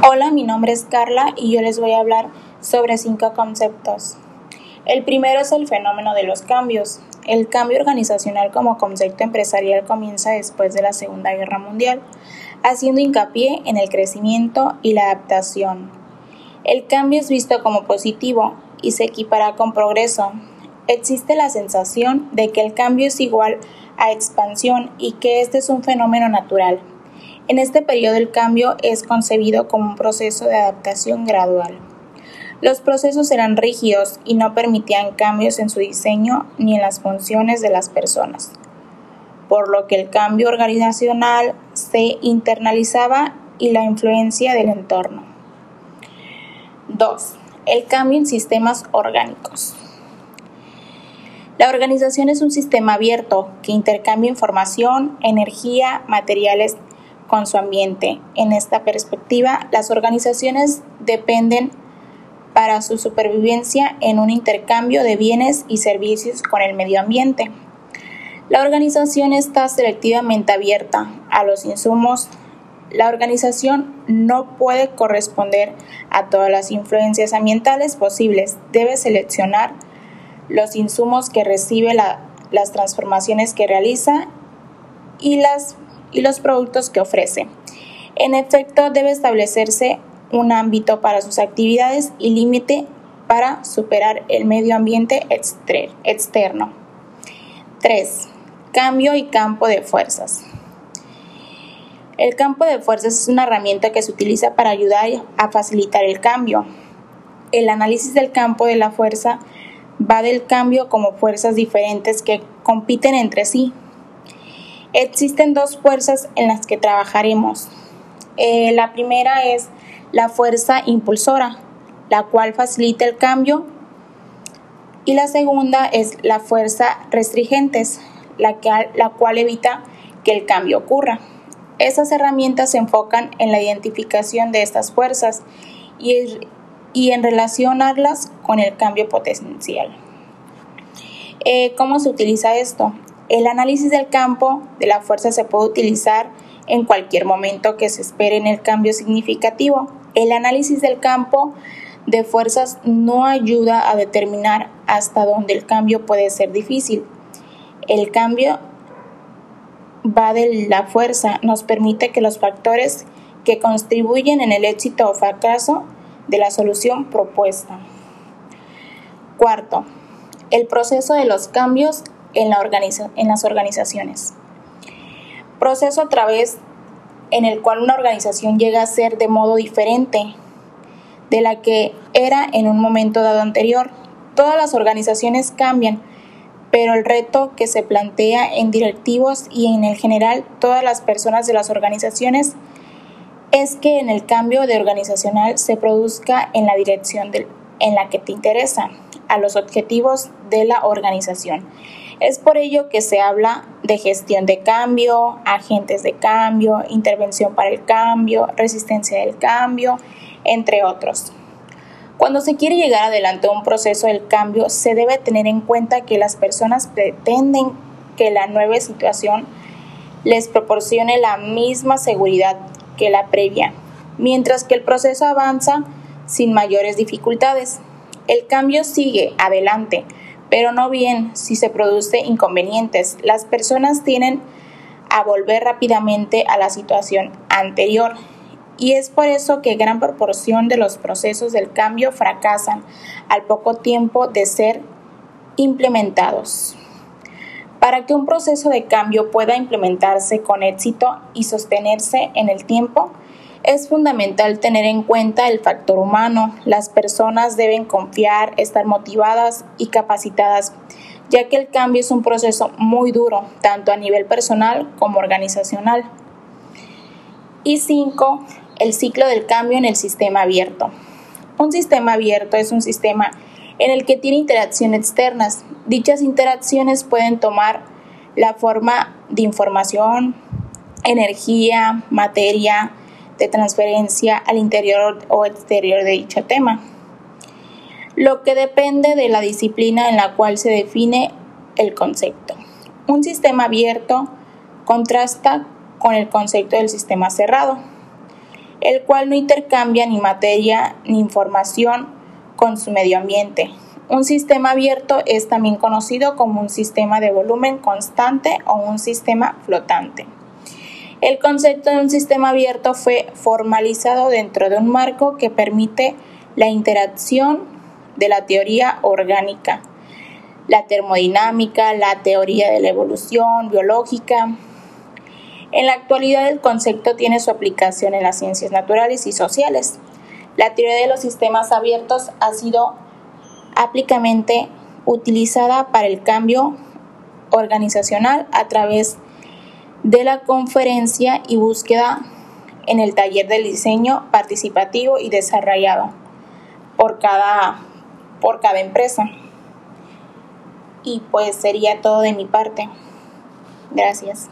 Hola, mi nombre es Carla y yo les voy a hablar sobre cinco conceptos. El primero es el fenómeno de los cambios. El cambio organizacional como concepto empresarial comienza después de la Segunda Guerra Mundial, haciendo hincapié en el crecimiento y la adaptación. El cambio es visto como positivo y se equipara con progreso. Existe la sensación de que el cambio es igual a expansión y que este es un fenómeno natural. En este periodo el cambio es concebido como un proceso de adaptación gradual. Los procesos eran rígidos y no permitían cambios en su diseño ni en las funciones de las personas, por lo que el cambio organizacional se internalizaba y la influencia del entorno. 2. El cambio en sistemas orgánicos. La organización es un sistema abierto que intercambia información, energía, materiales con su ambiente. En esta perspectiva, las organizaciones dependen para su supervivencia en un intercambio de bienes y servicios con el medio ambiente. La organización está selectivamente abierta a los insumos. La organización no puede corresponder a todas las influencias ambientales posibles. Debe seleccionar los insumos que recibe, las transformaciones que realiza y, las, y los productos que ofrece. En efecto, debe establecerse un ámbito para sus actividades y límite para superar el medio ambiente externo. 3. Cambio y campo de fuerzas. El campo de fuerzas es una herramienta que se utiliza para ayudar a facilitar el cambio. El análisis del campo de la fuerza va del cambio como fuerzas diferentes que compiten entre sí. Existen dos fuerzas en las que trabajaremos. Eh, la primera es la fuerza impulsora, la cual facilita el cambio, y la segunda es la fuerza restringentes, la, la cual evita que el cambio ocurra. Esas herramientas se enfocan en la identificación de estas fuerzas y, y en relacionarlas con el cambio potencial. Eh, ¿Cómo se utiliza esto? El análisis del campo de la fuerza se puede utilizar en cualquier momento que se espere en el cambio significativo. El análisis del campo de fuerzas no ayuda a determinar hasta dónde el cambio puede ser difícil. El cambio va de la fuerza, nos permite que los factores que contribuyen en el éxito o fracaso de la solución propuesta. Cuarto, el proceso de los cambios en, la en las organizaciones. Proceso a través en el cual una organización llega a ser de modo diferente de la que era en un momento dado anterior. Todas las organizaciones cambian, pero el reto que se plantea en directivos y en el general todas las personas de las organizaciones es que en el cambio de organizacional se produzca en la dirección en la que te interesa, a los objetivos de la organización. Es por ello que se habla de gestión de cambio, agentes de cambio, intervención para el cambio, resistencia del cambio, entre otros. Cuando se quiere llegar adelante a un proceso del cambio, se debe tener en cuenta que las personas pretenden que la nueva situación les proporcione la misma seguridad que la previa, mientras que el proceso avanza sin mayores dificultades. El cambio sigue adelante, pero no bien si se produce inconvenientes. Las personas tienen a volver rápidamente a la situación anterior y es por eso que gran proporción de los procesos del cambio fracasan al poco tiempo de ser implementados. Para que un proceso de cambio pueda implementarse con éxito y sostenerse en el tiempo, es fundamental tener en cuenta el factor humano. Las personas deben confiar, estar motivadas y capacitadas, ya que el cambio es un proceso muy duro, tanto a nivel personal como organizacional. Y 5. El ciclo del cambio en el sistema abierto. Un sistema abierto es un sistema en el que tiene interacciones externas. Dichas interacciones pueden tomar la forma de información, energía, materia, de transferencia al interior o exterior de dicho tema, lo que depende de la disciplina en la cual se define el concepto. Un sistema abierto contrasta con el concepto del sistema cerrado. el cual no intercambia ni materia ni información con su medio ambiente. Un sistema abierto es también conocido como un sistema de volumen constante o un sistema flotante. El concepto de un sistema abierto fue formalizado dentro de un marco que permite la interacción de la teoría orgánica, la termodinámica, la teoría de la evolución biológica. En la actualidad el concepto tiene su aplicación en las ciencias naturales y sociales. La teoría de los sistemas abiertos ha sido ampliamente utilizada para el cambio organizacional a través de la conferencia y búsqueda en el taller del diseño participativo y desarrollado por cada, por cada empresa. Y pues sería todo de mi parte. Gracias.